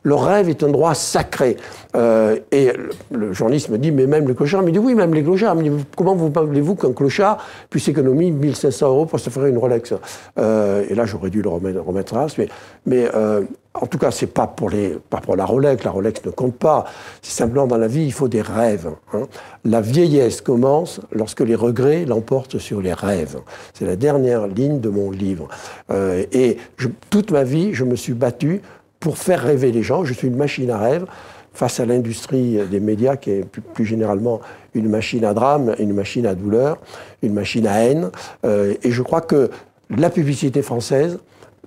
Le rêve est un droit sacré. Euh, et le, journaliste me dit, mais même les clochards, il me dit, oui, même les clochards. Comment vous voulez-vous qu'un clochard puisse économiser 1500 euros pour se faire une Rolex? Euh, Et là, j'aurais dû le remettre, à mais, mais euh, en tout cas, c'est pas pour les, pas pour la Rolex. La Rolex ne compte pas. C'est simplement dans la vie, il faut des rêves. hein. La vieillesse commence lorsque les regrets l'emportent sur les rêves. C'est la dernière ligne de mon livre. Euh, et je- toute ma vie, je me suis battu pour faire rêver les gens. Je suis une machine à rêve face à l'industrie des médias qui est plus, généralement une machine à drame, une machine à douleur, une machine à haine. Euh, et je crois que la publicité française,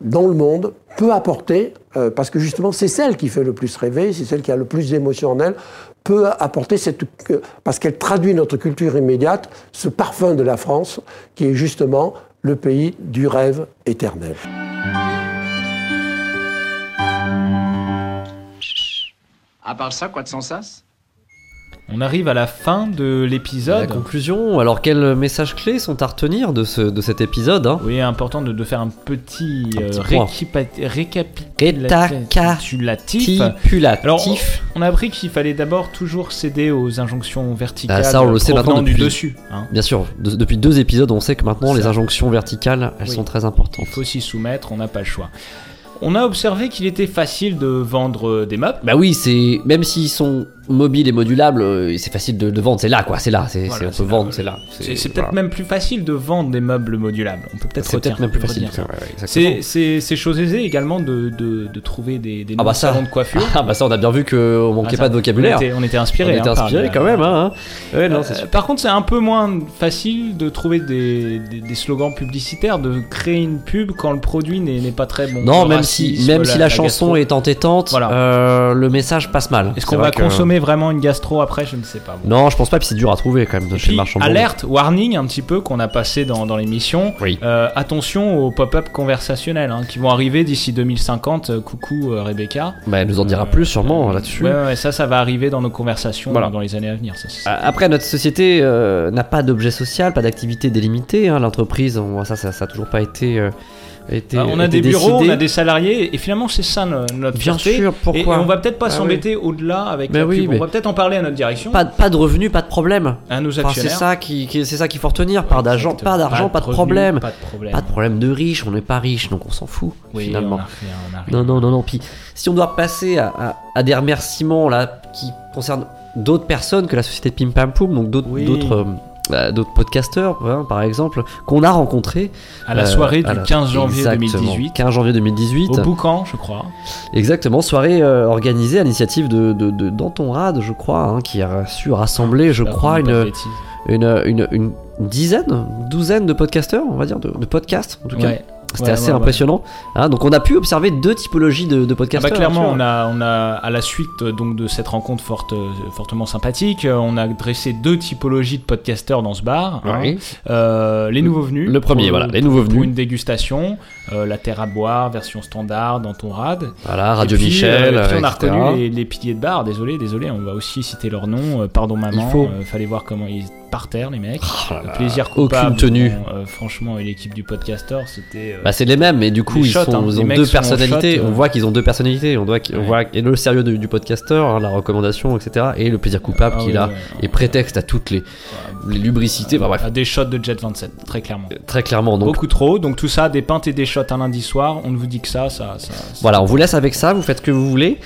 dans le monde, peut apporter, euh, parce que justement c'est celle qui fait le plus rêver, c'est celle qui a le plus d'émotion en elle, peut apporter cette, parce qu'elle traduit notre culture immédiate, ce parfum de la France, qui est justement le pays du rêve éternel. À part ça, quoi de sans sas? On arrive à la fin de La l'épisode. conclusion, alors quels messages clés sont à retenir de, ce, de cet épisode hein? Oui, important de, de faire un petit, Un euh, petit Récapitulatif. récapitulatif. Alors, on, a appris qu'il fallait d'abord toujours céder aux injonctions verticales Ah, ça, on le sait maintenant du depuis, dessus. hein. Bien sûr, de- depuis deux épisodes, on sait que maintenant les injonctions verticales, elles Oui. sont très importantes. Il faut s'y soumettre, on n'a pas le choix. On a observé qu'il était facile de vendre euh, des meubles. Bah oui, c'est même s'ils sont mobiles et modulables, euh, c'est facile de, de vendre. C'est là, quoi. C'est là. C'est, Voilà, on peut vendre. C'est là. C'est peut-être voilà. même plus facile de vendre des meubles modulables. On peut peut-être C'est peut-être même plus facile. C'est- C'est c'est chose aisée également de, de, de trouver des, des Ah bah ça. de coiffure. Ah bah ça, on a bien vu qu'on manquait Ah, ça, pas de vocabulaire. On était, inspiré. On était inspiré quand même. Hein, hein. Ouais, non, c'est sûr. par contre, c'est un peu moins facile de trouver des, des- des slogans publicitaires, de créer une pub quand le produit n'est pas très bon. Non, même si, même si la, chanson est entêtante, euh, le message passe mal. Est-ce qu'on va consommer vraiment une gastro après Je ne sais pas. Non, je pense pas. Puis c'est dur à trouver quand même de chez Puis, marchand alerte, warning un petit peu qu'on a passé dans, dans l'émission. Euh, attention aux pop-up conversationnels hein, qui vont arriver d'ici 2050. Euh, coucou euh, Rebecca. Bah, elle nous en dira plus sûrement là-dessus. Ouais, ouais, ça, ça va arriver dans nos conversations Voilà. dans, dans les années à venir. Ça, Après, notre société n'a pas d'objet social, pas d'activité délimitée. hein. L'entreprise, ça, ça, ça a toujours pas été. Bah, on a des bureaux, décidé. on a des salariés, et finalement c'est ça no- notre Bien fierté. sûr, pourquoi Et, et on va peut-être pas Ah s'embêter au-delà avec Ben la oui, pub. mais- On va peut-être en parler à notre direction. Pas, de- pas de revenus, pas de problème. À nos Enfin, actionnaires. c'est ça qui, qui- c'est ça qu'il faut retenir. Pas d'argent, pas d'argent, pas, de revenus, problème. pas de problème. Pas de problème de riche. On n'est pas riche, donc on s'en fout Oui, finalement. on a rien, on a rien. Non, non, non, non. Puis si on doit passer à, à- à des remerciements là qui concernent d'autres personnes que la société de Pim Pam Poum, donc d'autres, euh, bah, d'autres podcasteurs, hein, par exemple, qu'on a rencontrés À la soirée du à la- 15 janvier Exactement, 2018. 15 janvier 2018. Au Boucan, je crois. Exactement, soirée euh, organisée à l'initiative de, de, de Danton Rad, je crois, hein, qui a su rassembler, je crois, une, une, une, une dizaine, douzaine de podcasteurs, on va dire, de, de podcasts en tout cas. Ouais. C'était Ouais, assez ouais, impressionnant. hein. donc on a pu observer deux typologies de, de Ah podcasteurs. bah clairement, on a, on a, à la suite euh, donc de cette rencontre forte, euh, fortement sympathique, euh, on a dressé deux typologies de podcasteurs dans ce bar. hein. Euh, les nouveaux venus. Le premier, pour- voilà, les nouveaux Pour venus. une dégustation, euh, la terre à boire, version standard, dans ton rad. Voilà, Radio Et puis, Michel, euh, et puis on a etc. reconnu les, les piliers de bar, désolé, désolé, on va aussi citer leur nom, pardon maman, Il faut. fallait voir comment ils par terre les mecs. Oh là Le là, plaisir aucune coupable. tenue. bon, euh, franchement, et l'équipe du podcasteur, c'était... euh, Bah c'est les mêmes, mais du coup ils, shots, sont- hein. ils ont deux personnalités. shot, On euh. voit qu'ils ont deux personnalités. On doit, on Ouais. voit et le sérieux du, du podcasteur, hein, la recommandation, etc. Et le plaisir coupable Ah qui ouais, là ouais, est prétexte à toutes les, les lubricités. Bah, bref, à des shots de Jet 27, très clairement. très clairement. Donc Beaucoup trop, donc tout ça, des pintes et des shots un lundi soir, on ne vous dit que ça, ça- Voilà, on vous laisse avec ça, vous faites ce que vous voulez.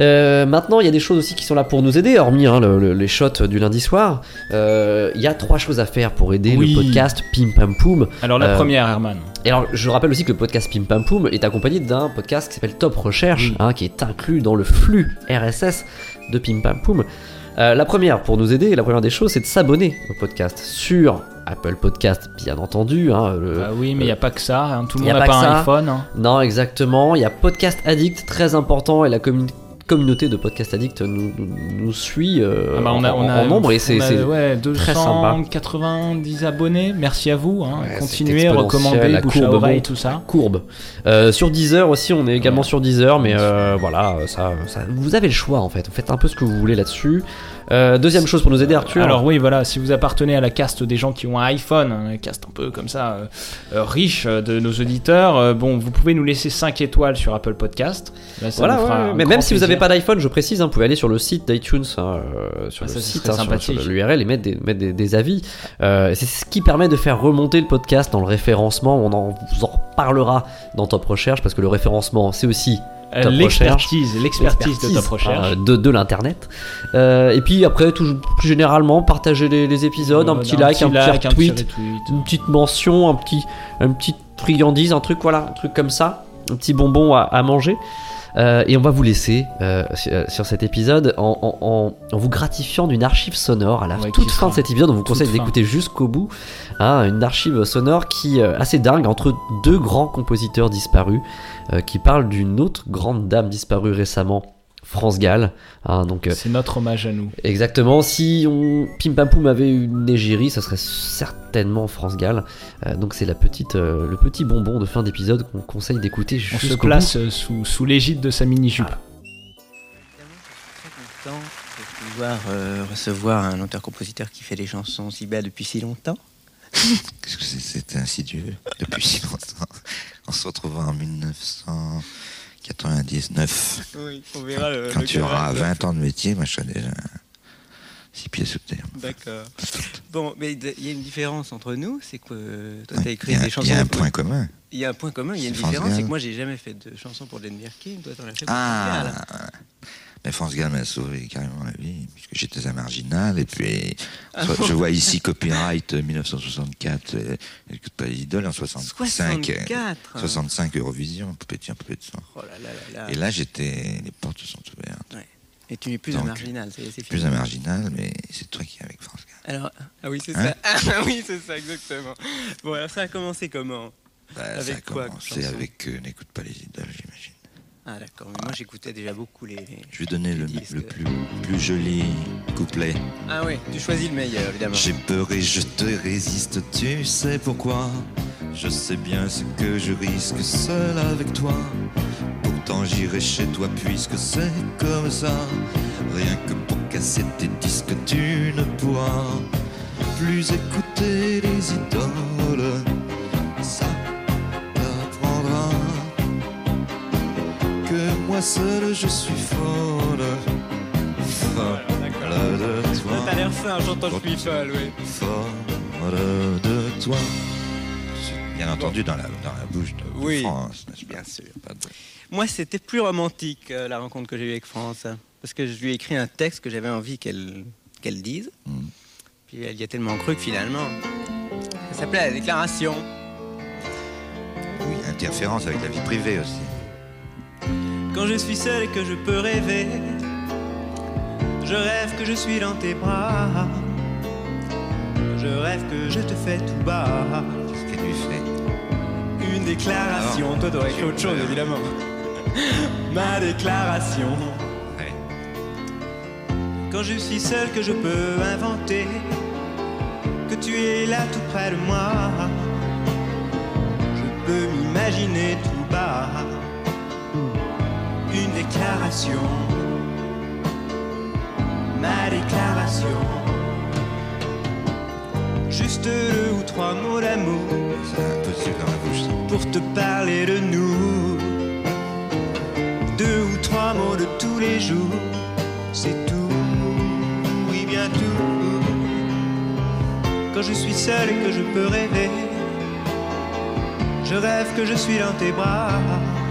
Euh, maintenant, il y a des choses aussi qui sont là pour nous aider, hormis hein, le- le- les shots du lundi soir. Euh, Il y a trois choses à faire pour aider Oui. le podcast Pim Pam Poum. Alors la Euh, première, Herman. Et alors, je rappelle aussi que le podcast Pim Pam Poum est accompagné d'un podcast qui s'appelle Top Recherche, hein, qui est inclus dans le flux RSS de Pim Pam Poum. Euh, la première, pour nous aider, la première des choses, c'est de s'abonner au podcast sur Apple Podcast, bien entendu. hein, le- Bah oui, mais il n'y a pas que ça. hein, Tout le monde n'a pas pas, un ça. iPhone. hein. Non, exactement. Il y a Podcast Addict, très important, et la commu- communauté de Podcast Addict nous, nous- nous suit euh, Ah bah, on a, en, on a, en nombre et c'est ouais, très sympa. 290 abonnés. Merci à vous. hein. Ouais, Continuez, recommandez, la bouche à courbe oreille, monte. tout ça. Courbe. Euh, sur Deezer aussi, on est également sur Deezer, mais euh, voilà, ça, ça- vous avez le choix en fait. Vous faites un peu ce que vous voulez là-dessus. Euh, deuxième chose pour nous aider, Arthur. Alors oui, voilà, si vous appartenez à la caste des gens qui ont un iPhone, un caste un peu comme ça, euh, euh, riche de nos auditeurs, euh, bon, vous pouvez nous laisser 5 étoiles sur Apple Podcast. Là, ça Voilà, nous fera ouais, un mais même si vous n'avez pas d'iPhone, je précise, hein, vous pouvez aller sur le site d'iTunes, hein, sur Ah, le site, hein, sur- l'URL et mettre des, mettre des, des avis. C'est ce qui permet de faire remonter le podcast dans le référencement. On en vous en reparlera dans Top Recherche parce que le référencement, c'est aussi. L'expertise, l'expertise de Top Recherche. hein, de, de l'internet. Euh, et puis après, tout, plus généralement, partagez les, les épisodes, un Euh, petit un like, petit un petit like, un petit retweet, retweet. une petite mention, un petit, une petite friandise, un truc voilà, un truc comme ça, un petit bonbon à, à manger. Euh, et on va vous laisser euh, sur, sur cet épisode en, en- en- en vous gratifiant d'une archive sonore à la Ouais, toute fin de cet épisode. On vous conseille d'écouter jusqu'au bout. hein, une archive sonore qui euh, assez dingue entre deux grands compositeurs disparus euh, qui parlent d'une autre grande dame disparue récemment. France Gall, hein, donc euh, C'est notre hommage à nous. Exactement. Si on Pim Pam Poum avait une égérie, ça serait certainement France Gall. Euh, donc c'est la petite, euh, le petit bonbon de fin d'épisode qu'on conseille d'écouter On se place bout. euh, sous, sous l'égide de sa mini-jupe. content de pouvoir euh, recevoir un auteur-compositeur qui fait des chansons si belles depuis si longtemps. Qu'est-ce que c'est insidieux depuis si longtemps? On se retrouvera en 1999. Oui, on verra le- Quand le tu auras caractère. 20 ans de métier, moi je serai déjà six pieds sous terre. D'accord. Bon, mais il y a une différence entre nous, c'est que euh, toi, tu as écrit a- des chansons. il y a un pour- point commun. Il y a un point commun, il y a une différence, c'est que moi, j'ai jamais fait de chansons pour Jane Birkin, toi, t'en as fait pour Ah. Mais France Gall m'a sauvé carrément la vie, puisque j'étais un marginal. Et puis, Ah je vois ici copyright euh, 1964, euh, écoute pas les idoles en 65. euh, 64. 65 Eurovision, poupée de chien, poupée de sang. Oh là là là là. Et là, j'étais, les portes se sont ouvertes. Ouais. Et tu n'es plus un marginal, c'est Plus un marginal, mais c'est toi qui es avec France Gall. Alors, ah oui, c'est Hein ça. Ah oui, c'est ça, exactement. Bon, alors ça a commencé comment? Bah, ça a Avec quoi comme commencé avec euh, N'écoute pas les idoles, j'imagine. Ah d'accord, mais moi j'écoutais déjà beaucoup les... Je vais donner le, le plus, plus joli couplet. Ah oui, tu choisis le meilleur, évidemment. J'ai peur et je te résiste, tu sais pourquoi? Je sais bien ce que je risque seul avec toi. Pourtant j'irai chez toi puisque c'est comme ça. Rien que pour casser tes disques, tu ne pourras plus écouter les idoles. Moi seul je suis folle. Folle de toi. T'as l'air fin, j'entends je suis folle, oui. Folle de toi. Bien entendu dans la, dans la bouche de, Oui, France, bien sûr. Pas de- Moi, c'était plus romantique, euh, la rencontre que j'ai eue avec France. Parce que je lui ai écrit un texte que j'avais envie qu'elle dise. Puis elle y a tellement cru que finalement, ça s'appelait la déclaration. Oui, interférence avec la vie privée aussi. Quand je suis seul et que je peux rêver, je rêve que je suis dans tes bras. Je rêve que je te fais tout bas. Qu'est-ce que tu fais? Une déclaration. Toi, t'aurais écrit autre chose, évidemment. Ma déclaration. Quand je suis seul, que je peux inventer que tu es là tout près de moi. Je peux m'imaginer tout bas. Déclaration. Ma déclaration. Juste deux ou trois mots d'amour. Pour te parler de nous. Deux ou trois mots de tous les jours. C'est tout. Oui, bien tout. Quand je suis seul et que je peux rêver. Je rêve que je suis dans tes bras.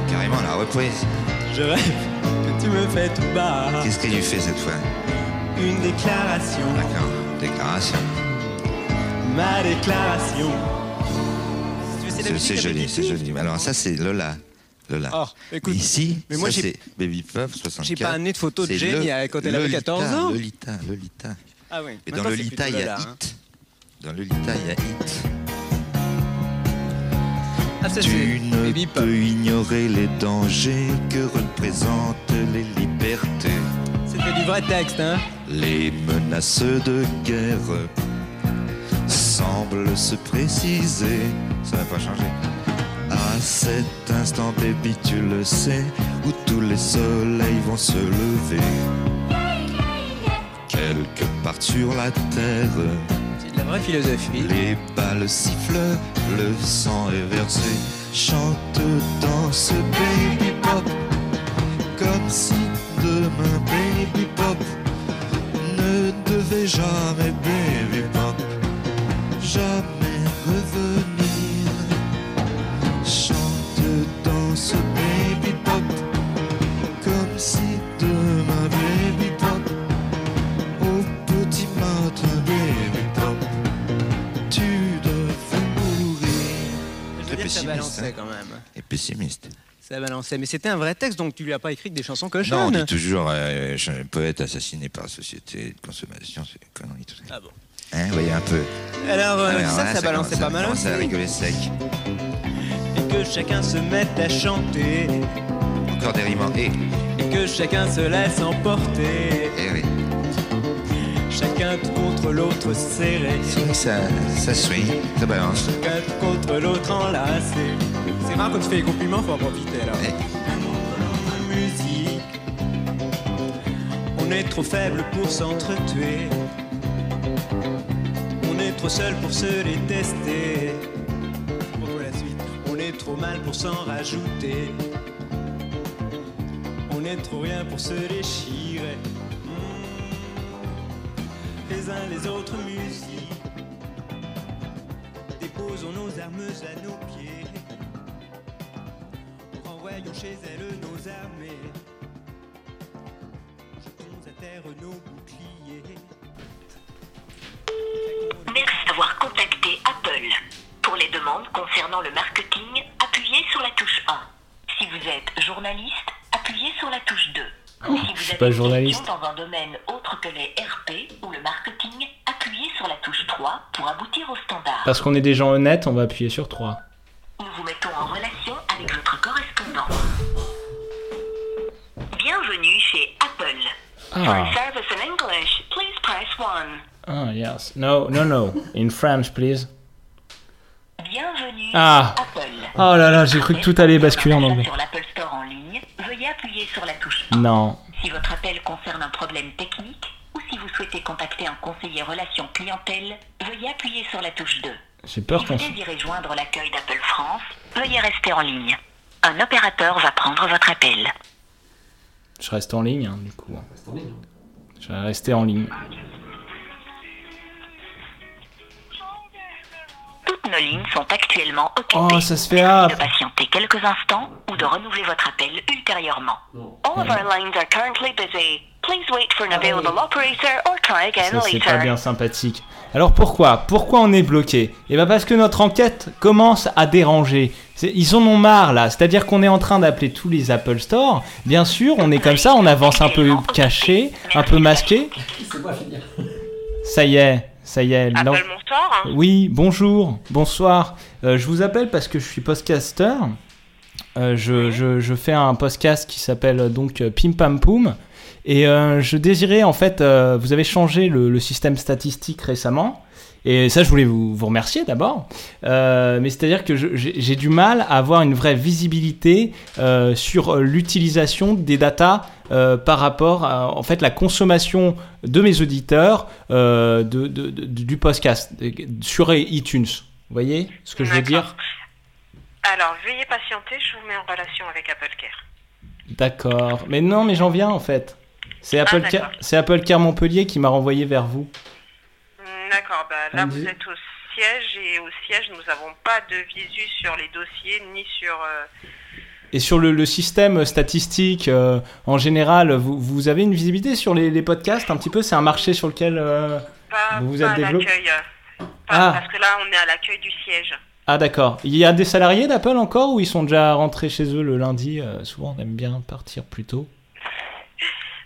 Carrément la reprise. Je rêve tu me fais tout bas. Qu'est-ce que tu fais cette fois? Une déclaration. D'accord, déclaration. Ma déclaration. C'est joli, c'est joli. Alors ça c'est Lola. Lola. Oh, écoute, Mais ici, mais moi, c'est Baby Pop 64. j'ai pas amené de photo de C'est Jane le- il y a- quand elle avait Lolita, 14 ans. Lolita, Lolita. Ah oui. Et dans Maintenant, c'est Lolita, il y a hein. Hit. Dans Lolita, il y a Hit. Ah, ça, tu ne peux ignorer les dangers que représentent les libertés. C'était du vrai texte, hein. Les menaces de guerre semblent se préciser. Ça n'a pas changé. À cet instant, baby, tu le sais, où tous les soleils vont se lever. Quelque part sur la terre, C'est de la vraie philosophie. les balles sifflent, le sang est versé. Chante, danse, baby pop, comme si demain, baby pop, ne devait jamais, baby pop, jamais Ça balançait quand même. Et pessimiste. Ça balançait. Mais c'était un vrai texte, donc tu lui as pas écrit que des chansons Non, on cochonnes. dit toujours euh, je suis un poète assassiné par la société de consommation, c'est des conneries tout ça. Ah bon Hein, vous voyez un peu. Alors, euh, ça, ça balançait pas mal aussi. rigoler sec. Et que chacun se mette à chanter. Encore des rimes en et. Et que chacun se laisse emporter. Eh oui. Tout contre l'autre serré. Oui, ça, ça swing, ça balance. Tout contre l'autre enlacé. C'est rare quand tu fais les compliments, faut en profiter là. Musique. On est trop faible pour s'entretuer. On est trop seul pour se détester. Pourquoi la suite? On est trop mal pour s'en rajouter. On est trop rien pour se déchirer. Les uns les autres musiques. Déposons nos armes à nos pieds. Renvoyons chez elles nos armées. Jetons à terre nos boucliers. Merci d'avoir contacté Apple. Pour les demandes concernant le marketing, appuyez sur la touche 1. Si vous êtes journaliste, appuyez sur la touche 2. Si vous suis avez pas journaliste. dans un domaine autre que les RP ou le marketing, appuyez sur la touche 3 pour aboutir au standard. Parce qu'on est des gens honnêtes, on va appuyer sur 3. Nous vous mettons en relation avec votre correspondant. Bienvenue chez Apple. For Ah. service in English, please press 1. Ah, yes. No, no, no. In French, please. Bienvenue Ah. Apple. Oh là là, j'ai cru que tout allait basculer en anglais. Sur l'Apple Store en ligne, sur la touche Non. Si votre appel concerne un problème technique ou si vous souhaitez contacter un conseiller relations clientèle, veuillez appuyer sur la touche 2. J'ai peur si qu'on vous désirez joindre l'accueil d'Apple France, veuillez rester en ligne. Un opérateur va prendre votre appel. Je reste en ligne, hein, du coup. Je vais rester en ligne. Toutes nos lignes sont actuellement occupées. Oh, ça se fait ah. de patienter quelques instants ou de renouveler votre appel ultérieurement. All of our lines are currently busy. Please wait for an available operator or try again Ça, c'est later. pas bien sympathique. Alors pourquoi? Pourquoi on est bloqué? Eh bien parce que notre enquête commence à déranger. C'est- Ils en ont marre là, c'est-à-dire qu'on est en train d'appeler tous les Apple Store. Bien sûr, on est comme ça, on avance un peu caché, un peu masqué. Ça y est, ça y est. bonsoir. Oui, bonjour, bonsoir. Euh, je vous appelle parce que je suis podcaster. Euh, je, je- je fais un podcast qui s'appelle euh, donc Pim Pam Poum. Et euh, je désirais en fait, vous avez changé le, le système statistique récemment. Et ça, je voulais vous, vous remercier d'abord. Mais c'est-à-dire que j'ai j'ai du mal à avoir une vraie visibilité sur l'utilisation des datas euh, par rapport à en fait la consommation de mes auditeurs euh, de, de- de- du podcast sur iTunes. Vous voyez ce que je veux dire Alors, veuillez patienter, je vous mets en relation avec Apple Care. D'accord. Mais non, mais j'en viens en fait. C'est Apple, Ah, Care- d'accord. c'est Apple Care Montpellier qui m'a renvoyé vers vous. Hmm, D'accord, bah, là vous êtes au siège et au siège nous n'avons pas de visu sur les dossiers ni sur... euh, Et sur le, le système statistique, euh, en général, vous, vous avez une visibilité sur les, les podcasts un petit peu? C'est un marché sur lequel euh, pas, vous vous êtes à développé? Ah. Parce que là on est à l'accueil du siège. Ah d'accord. Il y a des salariés d'Apple encore ou ils sont déjà rentrés chez eux le lundi? Euh, Souvent on aime bien partir plus tôt.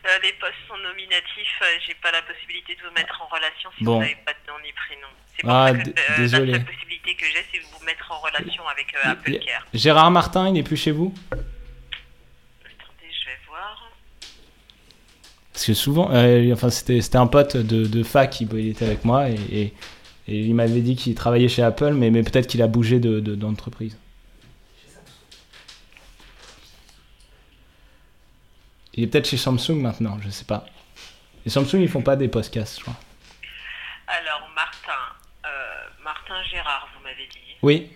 Euh, les postes sont nominatifs, j'ai pas la possibilité de vous mettre en relation si Bon. vous n'avez pas de nom ni prénom. C'est pour Ah, ça que d- euh, désolé. la seule possibilité que j'ai, c'est de vous mettre en relation avec euh, Apple Care. Gérard Martin, il n'est plus chez vous? Attendez, je vais voir. Parce que souvent, euh, enfin c'était un pote de, de fac qui il était avec moi et, et- et il m'avait dit qu'il travaillait chez Apple, mais, mais peut-être qu'il a bougé de- de- d'entreprise. il est peut-être chez Samsung maintenant, je sais pas. Les Samsung ils font pas des podcasts, je crois. Alors, euh, Martin Gérard, vous m'avez dit. Oui.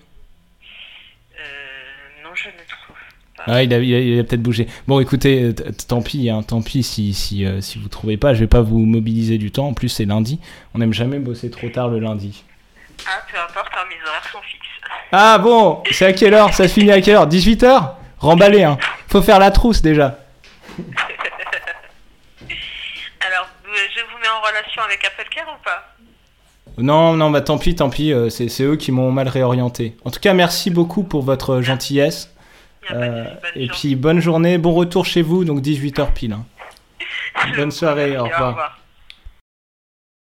Euh, non, je ne trouve pas. Ah, il a, peut-être bougé. Bon, écoutez, euh, tant pis, hein, tant pis si, si, euh, si vous trouvez pas. Je vais pas vous mobiliser du temps. En plus, c'est lundi. On n'aime jamais bosser trop tard le lundi. Ah, peu importe, hein, mes horaires sont fixes. Ah bon, c'est à quelle heure? Ça se finit à quelle heure? 18h Remballé, hein. Faut faire la trousse déjà. Alors, je vous mets en relation avec Apple Care ou pas? Non, non, bah tant pis, tant pis. euh, c'est eux qui m'ont mal réorienté. En tout cas, merci beaucoup pour votre gentillesse. Euh, et puis, bonne journée, bon retour chez vous, donc 18h pile. hein. Bonne soirée, au revoir.